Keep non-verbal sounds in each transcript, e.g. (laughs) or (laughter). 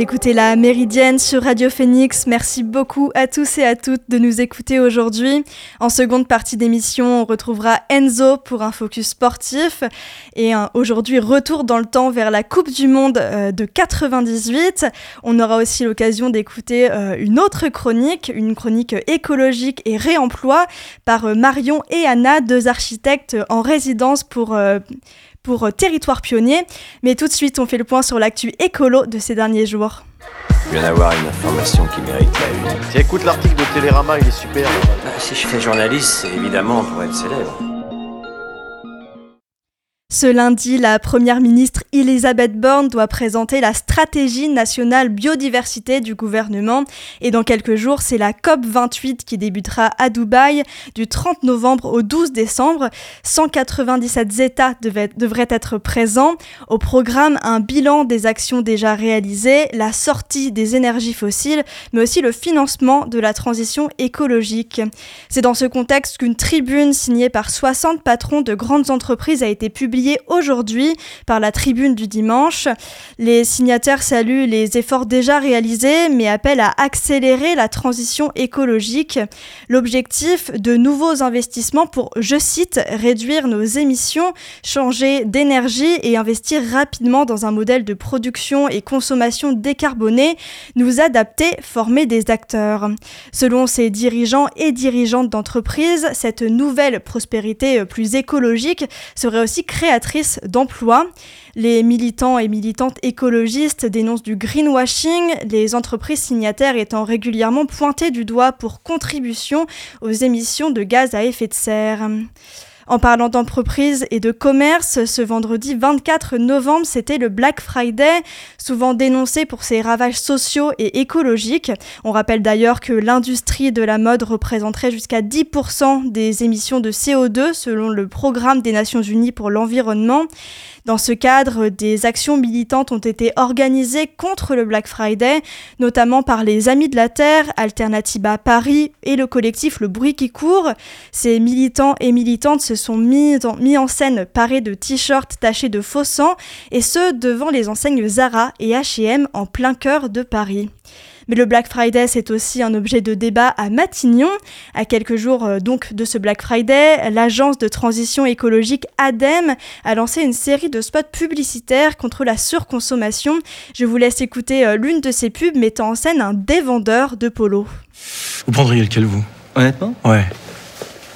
Écoutez la Méridienne sur Radio Phoenix. Merci beaucoup à tous et à toutes de nous écouter aujourd'hui. En seconde partie d'émission, on retrouvera Enzo pour un focus sportif. Et aujourd'hui, retour dans le temps vers la Coupe du Monde euh, de 98. On aura aussi l'occasion d'écouter euh, une autre chronique, une chronique écologique et réemploi par euh, Marion et Anna, deux architectes en résidence pour pour euh, Territoire Pionnier. Mais tout de suite, on fait le point sur l'actu écolo de ces derniers jours. Je viens d'avoir une information qui mérite la une. Tiens, écoute l'article de Télérama, il est super. Bah, si je fais journaliste, c'est évidemment pour être célèbre. Ce lundi, la Première ministre Elisabeth Borne doit présenter la stratégie nationale biodiversité du gouvernement. Et dans quelques jours, c'est la COP28 qui débutera à Dubaï du 30 novembre au 12 décembre. 197 États devraient être présents. Au programme, un bilan des actions déjà réalisées, la sortie des énergies fossiles, mais aussi le financement de la transition écologique. C'est dans ce contexte qu'une tribune signée par 60 patrons de grandes entreprises a été publiée aujourd'hui par la tribune du dimanche. Les signataires saluent les efforts déjà réalisés mais appellent à accélérer la transition écologique. L'objectif de nouveaux investissements pour, je cite, réduire nos émissions, changer d'énergie et investir rapidement dans un modèle de production et consommation décarbonée, nous adapter, former des acteurs. Selon ces dirigeants et dirigeantes d'entreprise, cette nouvelle prospérité plus écologique serait aussi créée d'emplois. Les militants et militantes écologistes dénoncent du greenwashing, les entreprises signataires étant régulièrement pointées du doigt pour contribution aux émissions de gaz à effet de serre. En parlant d'entreprise et de commerce, ce vendredi 24 novembre, c'était le Black Friday, souvent dénoncé pour ses ravages sociaux et écologiques. On rappelle d'ailleurs que l'industrie de la mode représenterait jusqu'à 10% des émissions de CO2 selon le programme des Nations Unies pour l'environnement. Dans ce cadre, des actions militantes ont été organisées contre le Black Friday, notamment par les Amis de la Terre, Alternativa Paris et le collectif Le Bruit qui court. Ces militants et militantes se sont mis en, mis en scène parés de t-shirts tachés de faux sang, et ce devant les enseignes Zara et H&M en plein cœur de Paris. Mais le Black Friday, c'est aussi un objet de débat à Matignon. À quelques jours euh, donc de ce Black Friday, l'agence de transition écologique ADEME a lancé une série de spots publicitaires contre la surconsommation. Je vous laisse écouter euh, l'une de ces pubs mettant en scène un dévendeur de polo. Vous prendriez lequel, vous? Honnêtement? Ouais.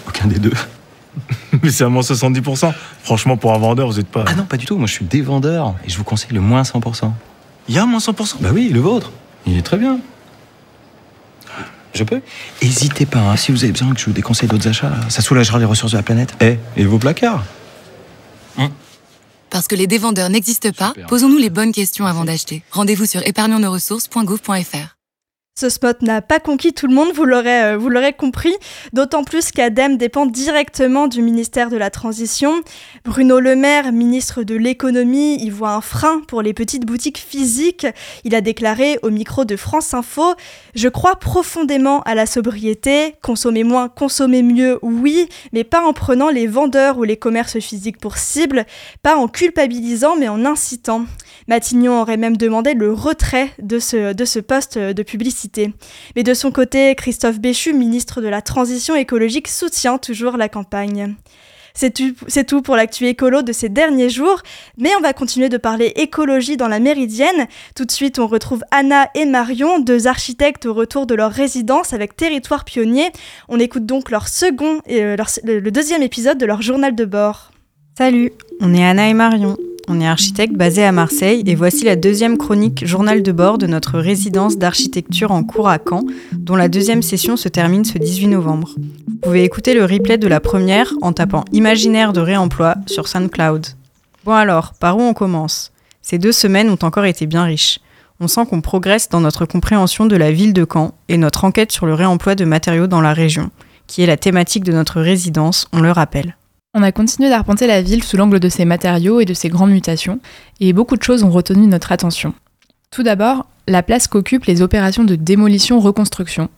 Aucun des deux. (laughs) Mais c'est à moins 70%. Franchement, pour un vendeur, vous êtes pas. Ah non, pas du tout. Moi, je suis des vendeurs et je vous conseille le moins 100%. Il y a moins 100% Bah oui, le vôtre. Il est très bien. Je peux Hésitez pas, hein, si vous avez besoin que je vous déconseille d'autres achats, ça soulagera les ressources de la planète. Eh, et vos placards Parce que les dévendeurs n'existent pas, posons-nous les bonnes questions avant d'acheter. Rendez-vous sur épargnonsnosressources.gouv.fr. Ce spot n'a pas conquis tout le monde, vous l'aurez, euh, compris, d'autant plus qu'ADEME dépend directement du ministère de la Transition. Bruno Le Maire, ministre de l'économie, y voit un frein pour les petites boutiques physiques. Il a déclaré au micro de France Info Je crois profondément à la sobriété, consommer moins, consommer mieux, oui, mais pas en prenant les vendeurs ou les commerces physiques pour cible, pas en culpabilisant, mais en incitant. Matignon aurait même demandé le retrait de ce, poste de publicité. Mais de son côté, Christophe Béchu, ministre de la Transition écologique, soutient toujours la campagne. C'est tout, pour l'actu écolo de ces derniers jours, mais on va continuer de parler écologie dans la Méridienne. Tout de suite, on retrouve Anna et Marion, deux architectes au retour de leur résidence avec Territoire Pionnier. On écoute donc leur second euh, leur, le deuxième épisode de leur journal de bord. Salut, on est Anna et Marion. On est architecte basé à Marseille et voici la deuxième chronique journal de bord de notre résidence d'architecture en cours à Caen, dont la deuxième session se termine ce 18 novembre. Vous pouvez écouter le replay de la première en tapant Imaginaire de réemploi sur SoundCloud. Bon alors, par où on commence? Ces deux semaines ont encore été bien riches. On sent qu'on progresse dans notre compréhension de la ville de Caen et notre enquête sur le réemploi de matériaux dans la région, qui est la thématique de notre résidence, on le rappelle. On a continué d'arpenter la ville sous l'angle de ses matériaux et de ses grandes mutations, et beaucoup de choses ont retenu notre attention. Tout d'abord, la place qu'occupent les opérations de démolition-reconstruction,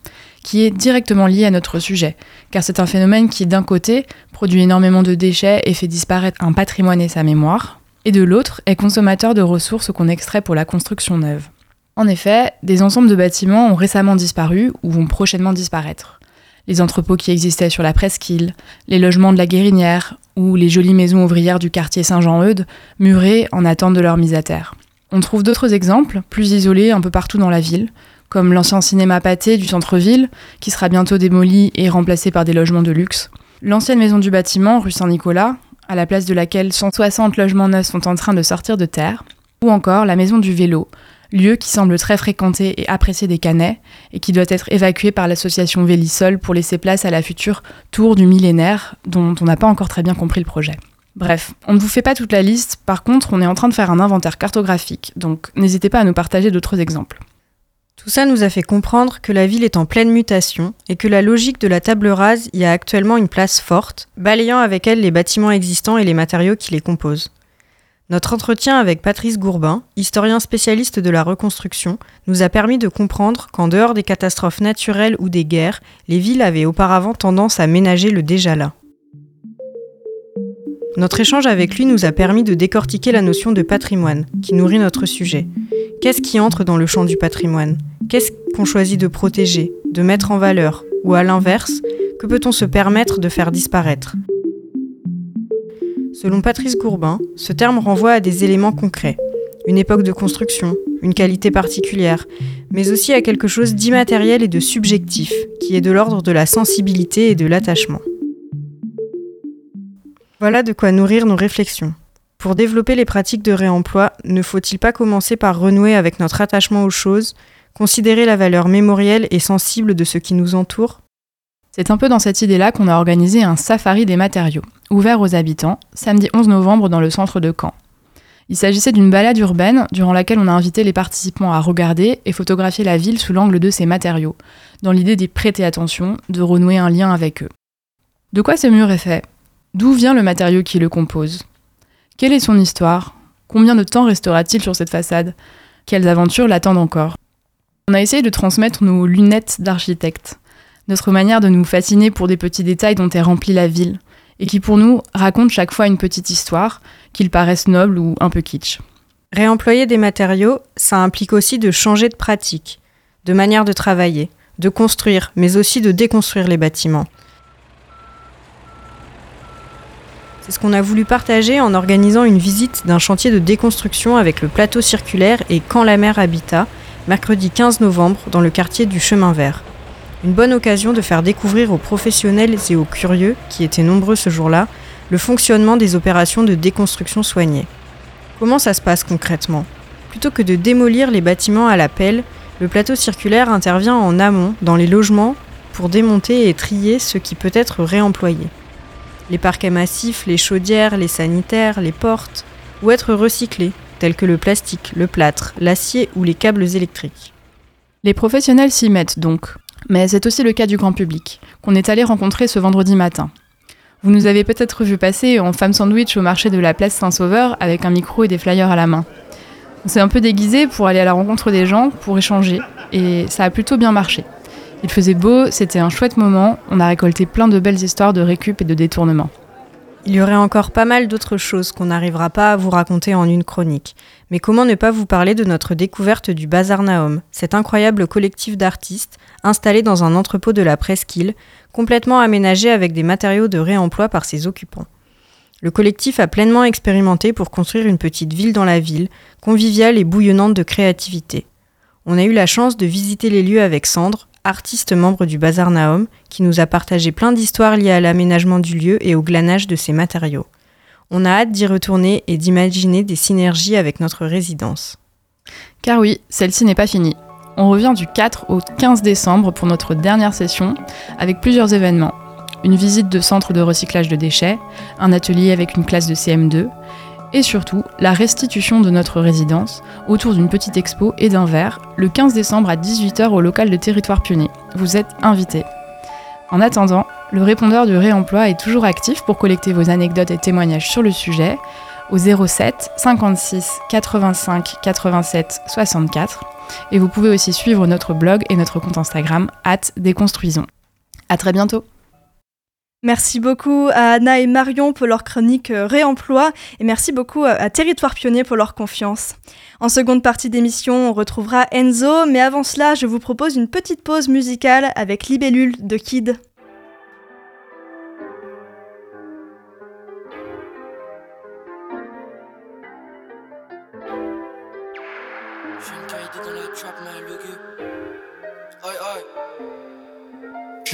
qui est directement liée à notre sujet, car c'est un phénomène qui, d'un côté, produit énormément de déchets et fait disparaître un patrimoine et sa mémoire, et de l'autre, est consommateur de ressources qu'on extrait pour la construction neuve. En effet, des ensembles de bâtiments ont récemment disparu ou vont prochainement disparaître. Les entrepôts qui existaient sur la presqu'île, les logements de la Guérinière ou les jolies maisons ouvrières du quartier Saint-Jean-Eudes, murées en attente de leur mise à terre. On trouve d'autres exemples, plus isolés un peu partout dans la ville, comme l'ancien cinéma pâté du centre-ville, qui sera bientôt démoli et remplacé par des logements de luxe, l'ancienne maison du bâtiment, rue Saint-Nicolas, à la place de laquelle 160 logements neufs sont en train de sortir de terre, ou encore la maison du vélo, lieu qui semble très fréquenté et apprécié des Canets, et qui doit être évacué par l'association Vélisol pour laisser place à la future tour du millénaire, dont on n'a pas encore très bien compris le projet. Bref, on ne vous fait pas toute la liste, par contre on est en train de faire un inventaire cartographique, donc n'hésitez pas à nous partager d'autres exemples. Tout ça nous a fait comprendre que la ville est en pleine mutation et que la logique de la table rase y a actuellement une place forte, balayant avec elle les bâtiments existants et les matériaux qui les composent. Notre entretien avec Patrice Gourbin, historien spécialiste de la reconstruction, nous a permis de comprendre qu'en dehors des catastrophes naturelles ou des guerres, les villes avaient auparavant tendance à ménager le déjà là. Notre échange avec lui nous a permis de décortiquer la notion de patrimoine, qui nourrit notre sujet. Qu'est-ce qui entre dans le champ du patrimoine? Qu'est-ce qu'on choisit de protéger, de mettre en valeur? Ou à l'inverse, que peut-on se permettre de faire disparaître? Selon Patrice Gourbin, ce terme renvoie à des éléments concrets, une époque de construction, une qualité particulière, mais aussi à quelque chose d'immatériel et de subjectif, qui est de l'ordre de la sensibilité et de l'attachement. Voilà de quoi nourrir nos réflexions. Pour développer les pratiques de réemploi, ne faut-il pas commencer par renouer avec notre attachement aux choses, considérer la valeur mémorielle et sensible de ce qui nous entoure? C'est un peu dans cette idée-là qu'on a organisé un safari des matériaux, ouvert aux habitants, samedi 11 novembre dans le centre de Caen. Il s'agissait d'une balade urbaine durant laquelle on a invité les participants à regarder et photographier la ville sous l'angle de ses matériaux, dans l'idée d'y prêter attention, de renouer un lien avec eux. De quoi ce mur est fait? D'où vient le matériau qui le compose? Quelle est son histoire? Combien de temps restera-t-il sur cette façade? Quelles aventures l'attendent encore? On a essayé de transmettre nos lunettes d'architecte, notre manière de nous fasciner pour des petits détails dont est remplie la ville, et qui pour nous racontent chaque fois une petite histoire, qu'ils paraissent nobles ou un peu kitsch. Réemployer des matériaux, ça implique aussi de changer de pratique, de manière de travailler, de construire, mais aussi de déconstruire les bâtiments. C'est ce qu'on a voulu partager en organisant une visite d'un chantier de déconstruction avec le plateau circulaire et Quand la mer Habitat, mercredi 15 novembre, dans le quartier du Chemin Vert. Une bonne occasion de faire découvrir aux professionnels et aux curieux, qui étaient nombreux ce jour-là, le fonctionnement des opérations de déconstruction soignée. Comment ça se passe concrètement? Plutôt que de démolir les bâtiments à la pelle, le plateau circulaire intervient en amont, dans les logements, pour démonter et trier ce qui peut être réemployé les parquets massifs, les chaudières, les sanitaires, les portes, ou être recyclés, tels que le plastique, le plâtre, l'acier ou les câbles électriques. Les professionnels s'y mettent donc, mais c'est aussi le cas du grand public, qu'on est allé rencontrer ce vendredi matin. Vous nous avez peut-être vu passer en femme sandwich au marché de la place Saint-Sauveur avec un micro et des flyers à la main. On s'est un peu déguisé pour aller à la rencontre des gens, pour échanger, et ça a plutôt bien marché. Il faisait beau, c'était un chouette moment, on a récolté plein de belles histoires de récup et de détournement. Il y aurait encore pas mal d'autres choses qu'on n'arrivera pas à vous raconter en une chronique. Mais comment ne pas vous parler de notre découverte du Bazar Naum, cet incroyable collectif d'artistes installé dans un entrepôt de la presqu'île, complètement aménagé avec des matériaux de réemploi par ses occupants? Le collectif a pleinement expérimenté pour construire une petite ville dans la ville, conviviale et bouillonnante de créativité. On a eu la chance de visiter les lieux avec Sandre, artiste membre du Bazar Naum, qui nous a partagé plein d'histoires liées à l'aménagement du lieu et au glanage de ses matériaux. On a hâte d'y retourner et d'imaginer des synergies avec notre résidence. Car oui, celle-ci n'est pas finie. On revient du 4 au 15 décembre pour notre dernière session avec plusieurs événements. Une visite de centre de recyclage de déchets, un atelier avec une classe de CM2 et surtout la restitution de notre résidence autour d'une petite expo et d'un verre le 15 décembre à 18h au local de Territoire Pionnier. Vous êtes invités. En attendant, le répondeur du réemploi est toujours actif pour collecter vos anecdotes et témoignages sur le sujet au 07 56 85 87 64 et vous pouvez aussi suivre notre blog et notre compte Instagram at déconstruisons. À très bientôt Merci beaucoup à Anna et Marion pour leur chronique euh, réemploi et merci beaucoup à Territoire Pionnier pour leur confiance. En seconde partie d'émission, on retrouvera Enzo, mais avant cela, je vous propose une petite pause musicale avec Libellule de Kid.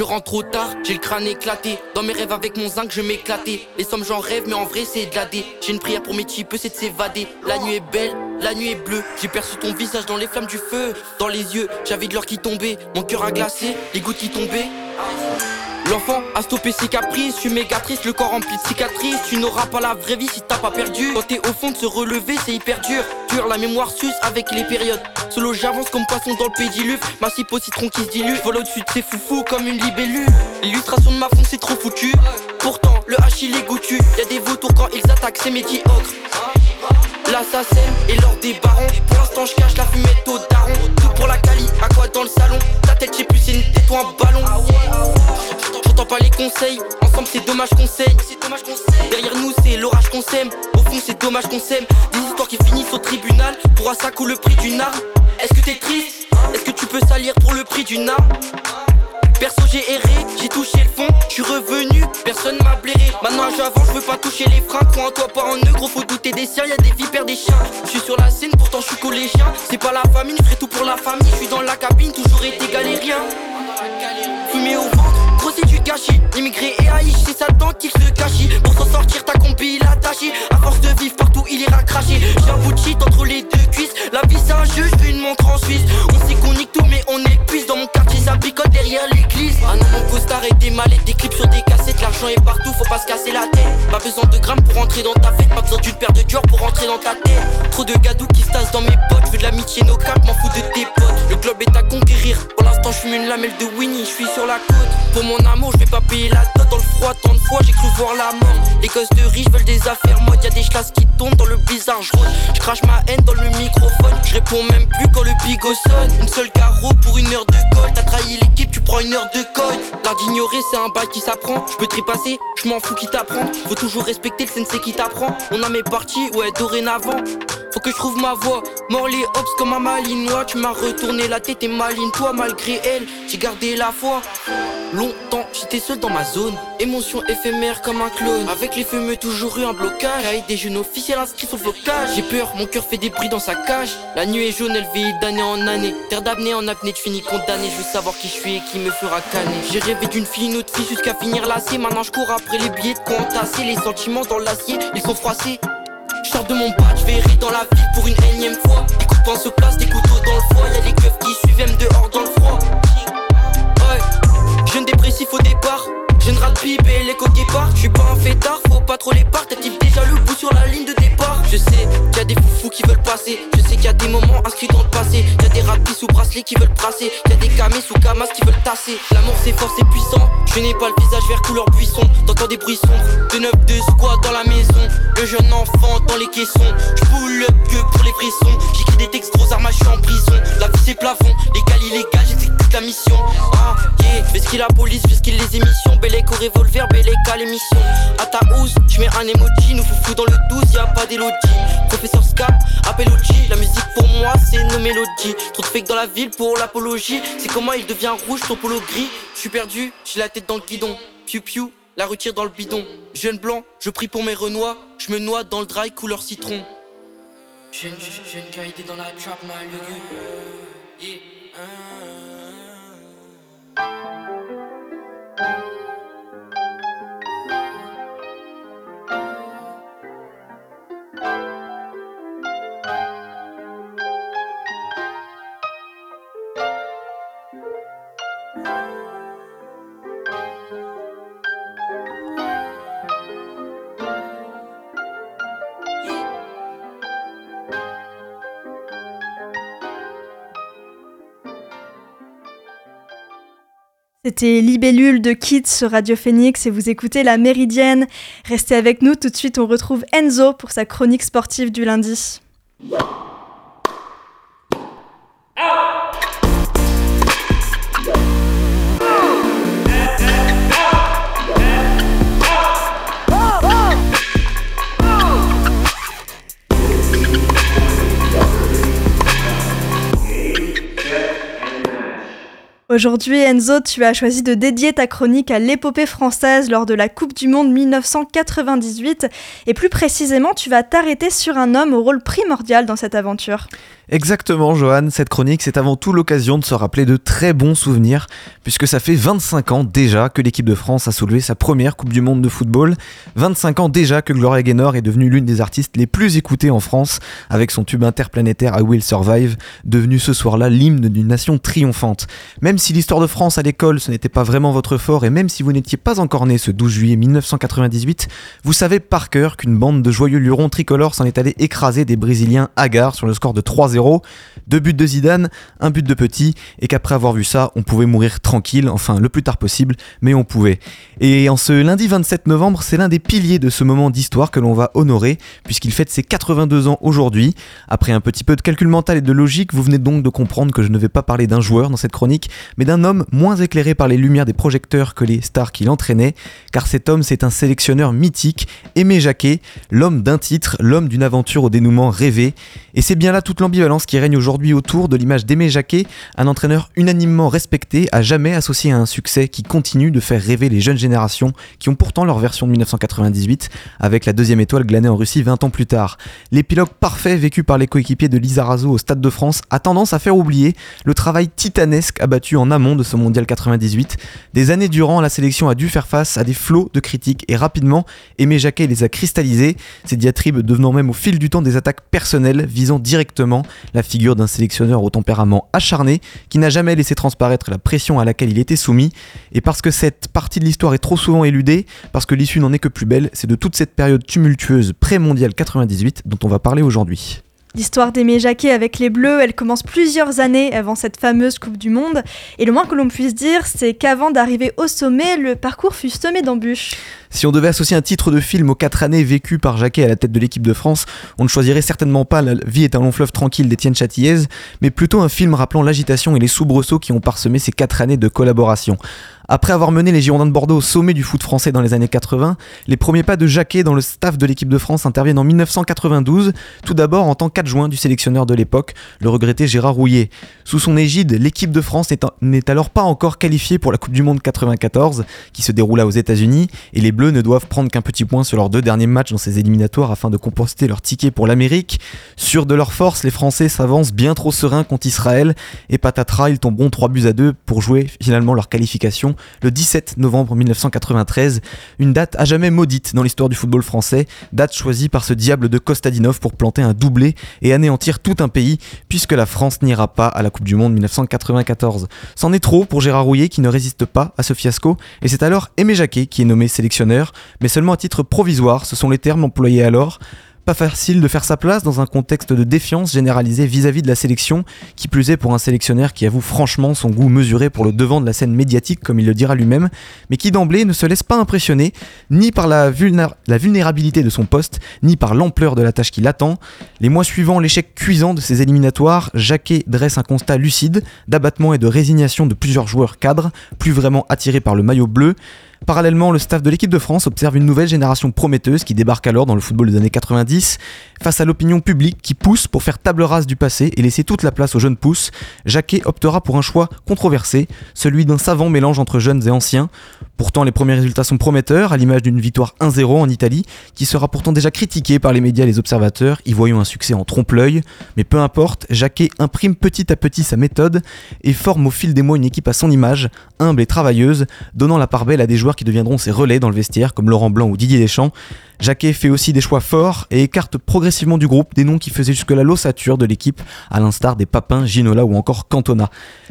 Rentre trop tard, j'ai le crâne éclaté. Dans mes rêves avec mon zinc, je m'éclatais. Les sommes j'en rêve, mais en vrai c'est de la. J'ai une prière pour mes types, c'est de s'évader. La nuit est belle, la nuit est bleue. J'ai perçu ton visage dans les flammes du feu. Dans les yeux, j'avais de l'or qui tombait. Mon cœur a glacé, les gouttes qui tombaient. L'enfant a stoppé ses caprices, je suis méga triste, le corps rempli de cicatrices. Tu n'auras pas la vraie vie si t'as pas perdu. Quand t'es au fond de se relever, c'est hyper dur. Dur, la mémoire suce avec les périodes. Solo, j'avance comme poisson dans le pédiluve. Ma cipe au citron qui se dilue. Vol au-dessus de ces foufous comme une libellule. L'illustration de ma fond, c'est trop foutu. Pourtant, le H il est goûtu. Y'a des vautours quand ils attaquent, c'est médiocre. L'assassin et l'or des barons. Pour l'instant, je cache la fumette au daron. Tout pour la cali, à quoi dans le salon? Ta tête, j'ai plus, c'est une tête ou un ballon. J'entends pas les conseils, ensemble c'est dommage qu'on saigne. Derrière nous c'est l'orage qu'on sème, au fond c'est dommage qu'on sème. Des histoires qui finissent au tribunal, pour un sac ou le prix d'une arme. Est-ce que t'es triste? Est-ce que tu peux salir pour le prix d'une arme? Perso j'ai erré, j'ai touché le fond, je suis revenu, personne m'a blairé. Maintenant j'avance, je veux pas toucher les freins, crois en toi pas en eux, gros faut douter des siens, y a des vipères, des chiens. Je suis sur la scène, pourtant je suis collégien. C'est pas la famille, je tout pour la famille, je suis dans la cabine, toujours été galérien. Fumé au du Immigré et haï, c'est Satan qu'il se cachit. Pour s'en sortir, ta combi taché. À force de vivre partout, il ira cracher. J'ai un bout de shit entre les deux cuisses. La vie c'est un jeu, je une montre en Suisse. On sait qu'on nique tout, mais on épuise. Dans mon quartier, ça picote derrière l'église. Ah non, mon costard et des mallettes, des clips sur des cassettes. L'argent est partout, faut pas se casser la tête. Pas besoin de grammes pour rentrer dans ta fête. Pas besoin d'une paire de dior pour rentrer dans ta tête. Trop de gadou qui se tassent dans mes potes. Je veux de l'amitié, nos caps, m'en fous de tes potes. Le globe est à conquérir. Pour l'instant, je fume une lamelle de Winnie, je suis sur la côte. Pour mon amour, Tant de fois, j'ai cru voir la mort. Les gosses de riches veulent des affaires mode. Y'a des chlasses qui tombent dans le blizzard, je Je crache ma haine dans le microphone. Je réponds même plus quand le bigot sonne. Une seule carreau pour une heure de colle. T'as trahi l'équipe, tu prends une heure de colle. L'art d'ignorer, c'est un bail qui s'apprend. Je peux trépasser, je m'en fous qui t'apprend. Faut toujours respecter le sensei qui t'apprend. On a mes parties, ouais, dorénavant. Faut que je trouve ma voix. Mort les hops comme un malinois. Tu m'as retourné la tête et maline toi malgré elle. J'ai gardé la foi. Longtemps, j'étais seul dans ma zone. Émotion éphémère comme un clone. Avec les fumeux, toujours eu un blocage. Avec des jeunes officiels inscrits sur le flocage. J'ai peur, mon cœur fait des bruits dans sa cage. La nuit est jaune, elle vieillit d'année en année. Terre d'apnée en apnée, tu finis condamné. Je veux savoir qui je suis et qui me fera. J'ai rêvé d'une fille, une autre fille jusqu'à finir lassé. Maintenant, je cours après les billets de entasser. Les sentiments dans l'acier, ils sont froissés. Je sors de mon badge, vais dans la ville pour une énième fois. Des coups de se placent, des couteaux dans le foie. Y'a des keufs qui suivent, M dehors dans le froid. Ouais, jeune dépressif au départ. Jeune rat pipe et l'écho départ. Je suis pas un fêtard, faut pas trop les parts. T'actives déjà le bout sur la ligne de départ. Je sais qu'il y a des foufous qui veulent passer. Je sais qu'il y a des moments inscrits dans le passé. Y a des rapis sous bracelet qui veulent brasser. Y a des camés sous camas qui veulent tasser. L'amour c'est fort, c'est puissant. Je n'ai pas le visage vert couleur buisson. T'entends des bruits sombres. De de squat dans la maison. Le jeune enfant dans les caissons. Up que pour les frissons. J'écris des textes gros armes, je suis en prison. La vie c'est plafond. Légal, illégal, la mission. Ah, yeah. Fais ce qu'il la police, ce qu'il les émissions. Bellec au revolver, Bellec à l'émission. À ta housse, je mets un emoji. Nous foufou dans le 12, y a pas d'élodie. Professeur Scam, appel OG. La musique pour moi, c'est nos mélodies. Trop de fake dans la ville pour l'apologie. C'est comment il devient rouge, ton polo gris. Je suis perdu, j'ai la tête dans le guidon. Piu piu, la retire dans le bidon. Jeune blanc, je prie pour mes renois. Je me noie dans le dry couleur citron. Jeune, jeune, jeune dans la trap, mal yeah. C'était Libellule de Kids sur Radio Phoenix et vous écoutez La Méridienne. Restez avec nous, tout de suite on retrouve Enzo pour sa chronique sportive du lundi. Aujourd'hui, Enzo, tu as choisi de dédier ta chronique à l'épopée française lors de la Coupe du Monde 1998. Et plus précisément, tu vas t'arrêter sur un homme au rôle primordial dans cette aventure. Exactement, Johan. Cette chronique, c'est avant tout l'occasion de se rappeler de très bons souvenirs, puisque ça fait 25 ans déjà que l'équipe de France a soulevé sa première Coupe du Monde de football. 25 ans déjà que Gloria Gaynor est devenue l'une des artistes les plus écoutées en France, avec son tube interplanétaire I Will Survive, devenu ce soir-là l'hymne d'une nation triomphante. Même si l'histoire de France à l'école, ce n'était pas vraiment votre fort, et même si vous n'étiez pas encore né ce 12 juillet 1998, vous savez par cœur qu'une bande de joyeux lurons tricolores s'en est allée écraser des Brésiliens hagards sur le score de 3-0 deux buts de Zidane, un but de Petit, et qu'après avoir vu ça, on pouvait mourir tranquille, enfin le plus tard possible, mais on pouvait. Et en ce lundi 27 novembre, c'est l'un des piliers de ce moment d'histoire que l'on va honorer, puisqu'il fête ses 82 ans aujourd'hui. Après un petit peu de calcul mental et de logique, vous venez donc de comprendre que je ne vais pas parler d'un joueur dans cette chronique, mais d'un homme moins éclairé par les lumières des projecteurs que les stars qu'il entraînait, car cet homme c'est un sélectionneur mythique, Aimé Jacquet, l'homme d'un titre, l'homme d'une aventure au dénouement rêvé, et c'est bien là toute l'ambivalence qui règne aujourd'hui autour de l'image d'Aimé Jacquet, un entraîneur unanimement respecté, à jamais associé à un succès qui continue de faire rêver les jeunes générations qui ont pourtant leur version de 1998 avec la deuxième étoile glanée en Russie 20 ans plus tard. L'épilogue parfait vécu par les coéquipiers de Lizarazo au Stade de France a tendance à faire oublier le travail titanesque abattu en amont de ce mondial 98. Des années durant, la sélection a dû faire face à des flots de critiques et rapidement, Aimé Jacquet les a cristallisés, ces diatribes devenant même au fil du temps des attaques personnelles visant directement la figure d'un sélectionneur au tempérament acharné qui n'a jamais laissé transparaître la pression à laquelle il était soumis. Et parce que cette partie de l'histoire est trop souvent éludée, parce que l'issue n'en est que plus belle, c'est de toute cette période tumultueuse pré-mondiale 98 dont on va parler aujourd'hui. L'histoire d'Aimé Jacquet avec les Bleus, elle commence plusieurs années avant cette fameuse Coupe du Monde. Et le moins que l'on puisse dire, c'est qu'avant d'arriver au sommet, le parcours fut semé d'embûches. Si on devait associer un titre de film aux quatre années vécues par Jacquet à la tête de l'équipe de France, on ne choisirait certainement pas La vie est un long fleuve tranquille d'Étienne Châtillaise, mais plutôt un film rappelant l'agitation et les soubresauts qui ont parsemé ces quatre années de collaboration. Après avoir mené les Girondins de Bordeaux au sommet du foot français dans les années 80, les premiers pas de Jacquet dans le staff de l'équipe de France interviennent en 1992, tout d'abord en tant qu'adjoint du sélectionneur de l'époque, le regretté Gérard Rouillet. Sous son égide, l'équipe de France n'est alors pas encore qualifiée pour la Coupe du Monde 94, qui se déroula aux États-Unis, et les Bleus ne doivent prendre qu'un petit point sur leurs deux derniers matchs dans ces éliminatoires afin de composter leur ticket pour l'Amérique. Sûrs de leur force, les Français s'avancent bien trop sereins contre Israël, et patatras, ils tomberont 3 buts à 2 pour jouer finalement leur qualification le 17 novembre 1993, une date à jamais maudite dans l'histoire du football français, date choisie par ce diable de Kostadinov pour planter un doublé et anéantir tout un pays, puisque la France n'ira pas à la Coupe du Monde 1994. C'en est trop pour Gérard Rouillet qui ne résiste pas à ce fiasco, et c'est alors Aimé Jacquet qui est nommé sélectionneur, mais seulement à titre provisoire, ce sont les termes employés alors. Facile de faire sa place dans un contexte de défiance généralisée vis-à-vis de la sélection, qui plus est pour un sélectionneur qui avoue franchement son goût mesuré pour le devant de la scène médiatique, comme il le dira lui-même, mais qui d'emblée ne se laisse pas impressionner ni par la, la vulnérabilité de son poste, ni par l'ampleur de la tâche qui l'attend. Les mois suivants l'échec cuisant de ces éliminatoires, Jacquet dresse un constat lucide d'abattement et de résignation de plusieurs joueurs cadres, plus vraiment attirés par le maillot bleu. Parallèlement, le staff de l'équipe de France observe une nouvelle génération prometteuse qui débarque alors dans le football des années 90. Face à l'opinion publique qui pousse pour faire table rase du passé et laisser toute la place aux jeunes pousses, Jacquet optera pour un choix controversé, celui d'un savant mélange entre jeunes et anciens. Pourtant, les premiers résultats sont prometteurs, à l'image d'une victoire 1-0 en Italie, qui sera pourtant déjà critiquée par les médias et les observateurs, y voyant un succès en trompe-l'œil. Mais peu importe, Jacquet imprime petit à petit sa méthode et forme au fil des mois une équipe à son image, humble et travailleuse, donnant la part belle à des joueurs qui deviendront ses relais dans le vestiaire, comme Laurent Blanc ou Didier Deschamps. Jacquet fait aussi des choix forts et écarte progressivement du groupe des noms qui faisaient jusque-là l'ossature de l'équipe, à l'instar des Papins, Ginola ou encore Cantona.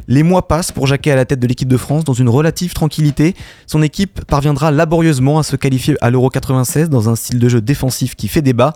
Les mois passent pour Jacquet à la tête de l'équipe de France dans une relative tranquillité. Son équipe parviendra laborieusement à se qualifier à l'Euro 96 dans un style de jeu défensif qui fait débat.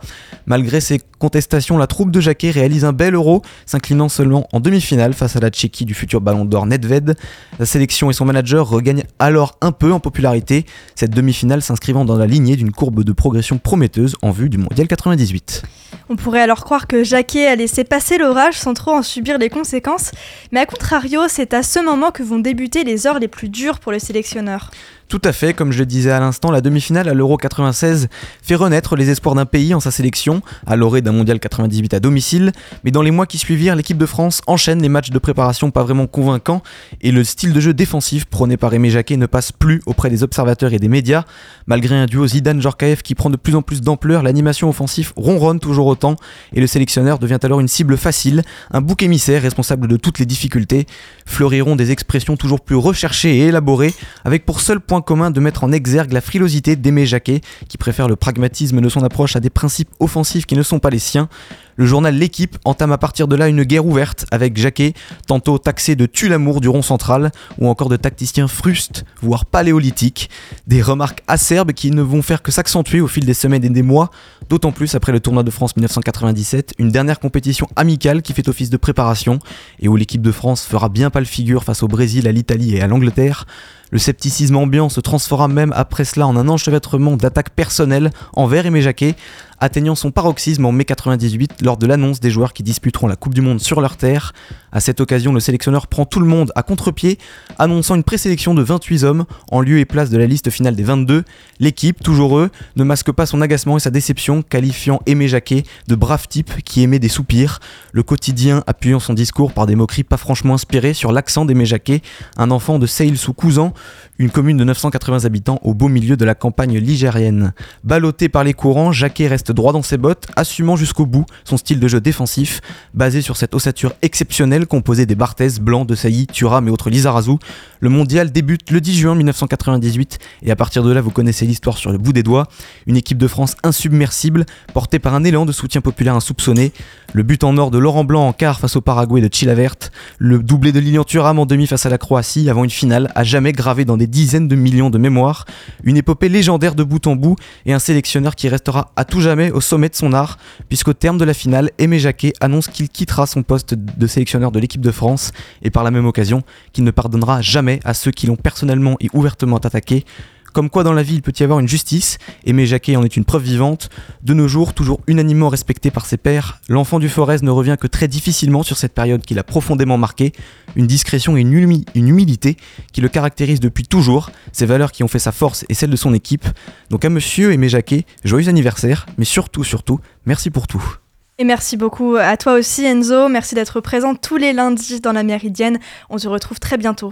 Malgré ces contestations, la troupe de Jacquet réalise un bel Euro, s'inclinant seulement en demi-finale face à la Tchéquie du futur Ballon d'Or Nedved. La sélection et son manager regagnent alors un peu en popularité, cette demi-finale s'inscrivant dans la lignée d'une courbe de progression prometteuse en vue du Mondial 98. On pourrait alors croire que Jacquet a laissé passer l'orage sans trop en subir les conséquences, mais à contrario, c'est à ce moment que vont débuter les heures les plus dures pour le sélectionneur. Tout à fait, comme je le disais à l'instant, la demi-finale à l'Euro 96 fait renaître les espoirs d'un pays en sa sélection, à l'orée d'un mondial 98 à domicile, mais dans les mois qui suivirent, l'équipe de France enchaîne les matchs de préparation pas vraiment convaincants et le style de jeu défensif prôné par Aimé Jacquet ne passe plus auprès des observateurs et des médias. Malgré un duo Zidane-Jorkaeff qui prend de plus en plus d'ampleur, l'animation offensive ronronne toujours autant et le sélectionneur devient alors une cible facile, un bouc émissaire responsable de toutes les difficultés. Fleuriront des expressions toujours plus recherchées et élaborées, avec pour seul point commun de mettre en exergue la frilosité d'Aimé Jacquet, qui préfère le pragmatisme de son approche à des principes offensifs qui ne sont pas les siens. Le journal L'équipe entame à partir de là une guerre ouverte avec Jacquet, tantôt taxé de tue l'amour du rond central, ou encore de tacticien fruste, voire paléolithique. Des remarques acerbes qui ne vont faire que s'accentuer au fil des semaines et des mois, d'autant plus après le tournoi de France 1997, une dernière compétition amicale qui fait office de préparation, et où l'équipe de France fera bien pâle figure face au Brésil, à l'Italie et à l'Angleterre. Le scepticisme ambiant se transforma même après cela en un enchevêtrement d'attaques personnelles envers Aimé Jacquet, atteignant son paroxysme en mai 98 lors de l'annonce des joueurs qui disputeront la Coupe du Monde sur leur terre. À cette occasion, le sélectionneur prend tout le monde à contre-pied, annonçant une présélection de 28 hommes en lieu et place de la liste finale des 22. L'équipe, toujours eux, ne masque pas son agacement et sa déception, qualifiant Aimé Jacquet de brave type qui émet des soupirs. Le quotidien appuyant son discours par des moqueries pas franchement inspirées sur l'accent d'Aimé Jacquet, un enfant de Seil sous Cousan, une commune de 980 habitants au beau milieu de la campagne ligérienne. Ballotté par les courants, Jacquet reste droit dans ses bottes, assumant jusqu'au bout son style de jeu défensif, basé sur cette ossature exceptionnelle composée des Barthez, Blanc, De Sailly, Thuram et autres Lizarazu. Le mondial débute le 10 juin 1998 et à partir de là, vous connaissez l'histoire sur le bout des doigts. Une équipe de France insubmersible, portée par un élan de soutien populaire insoupçonné. Le but en or de Laurent Blanc en quart face au Paraguay de Chilavert. Le doublé de Lilian Thuram en demi face à la Croatie avant une finale à jamais gravée dans des dizaines de millions de mémoires. Une épopée légendaire de bout en bout et un sélectionneur qui restera à tout jamais au sommet de son art, puisqu'au terme de la finale, Aimé Jacquet annonce qu'il quittera son poste de sélectionneur de l'équipe de France et par la même occasion qu'il ne pardonnera jamais à ceux qui l'ont personnellement et ouvertement attaqué. Comme quoi dans la vie il peut y avoir une justice, Aimé Jacquet en est une preuve vivante. De nos jours, toujours unanimement respecté par ses pairs, l'enfant du Forez ne revient que très difficilement sur cette période qu'il a profondément marquée. Une discrétion et une, humi- une humilité qui le caractérisent depuis toujours, ces valeurs qui ont fait sa force et celle de son équipe. Donc à monsieur Aimé Jacquet, joyeux anniversaire, mais surtout, surtout, merci pour tout. Et merci beaucoup à toi aussi Enzo, merci d'être présent tous les lundis dans la Méridienne. On se retrouve très bientôt.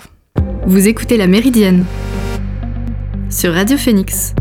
Vous écoutez La Méridienne sur Radio Phoenix.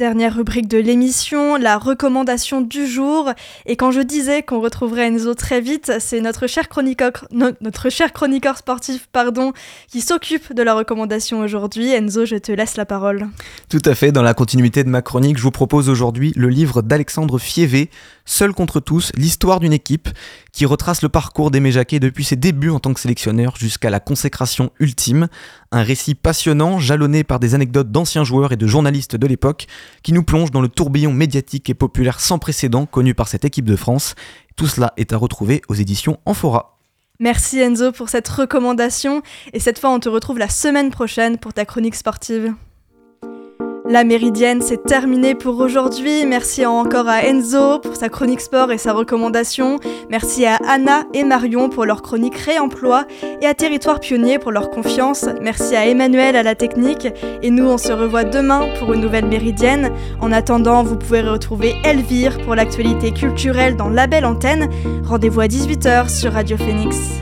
Dernière rubrique de l'émission, la recommandation du jour. Et quand je disais qu'on retrouverait Enzo très vite, c'est notre cher chroniqueur, sportif pardon, qui s'occupe de la recommandation aujourd'hui. Enzo, je te laisse la parole. Tout à fait, dans la continuité de ma chronique, je vous propose aujourd'hui le livre d'Alexandre Fievé, Seul contre tous, l'histoire d'une équipe, qui retrace le parcours d'Aimé Jacquet depuis ses débuts en tant que sélectionneur jusqu'à la consécration ultime. Un récit passionnant, jalonné par des anecdotes d'anciens joueurs et de journalistes de l'époque, qui nous plonge dans le tourbillon médiatique et populaire sans précédent connu par cette équipe de France. Tout cela est à retrouver aux éditions Amphora. Merci Enzo pour cette recommandation. Et cette fois, on te retrouve la semaine prochaine pour ta chronique sportive. La Méridienne, c'est terminé pour aujourd'hui. Merci encore à Enzo pour sa chronique sport et sa recommandation. Merci à Anna et Marion pour leur chronique réemploi et à Territoire Pionnier pour leur confiance. Merci à Emmanuel à la technique. Et nous, on se revoit demain pour une nouvelle Méridienne. En attendant, vous pouvez retrouver Elvire pour l'actualité culturelle dans la belle antenne. Rendez-vous à 18h sur Radio Phoenix.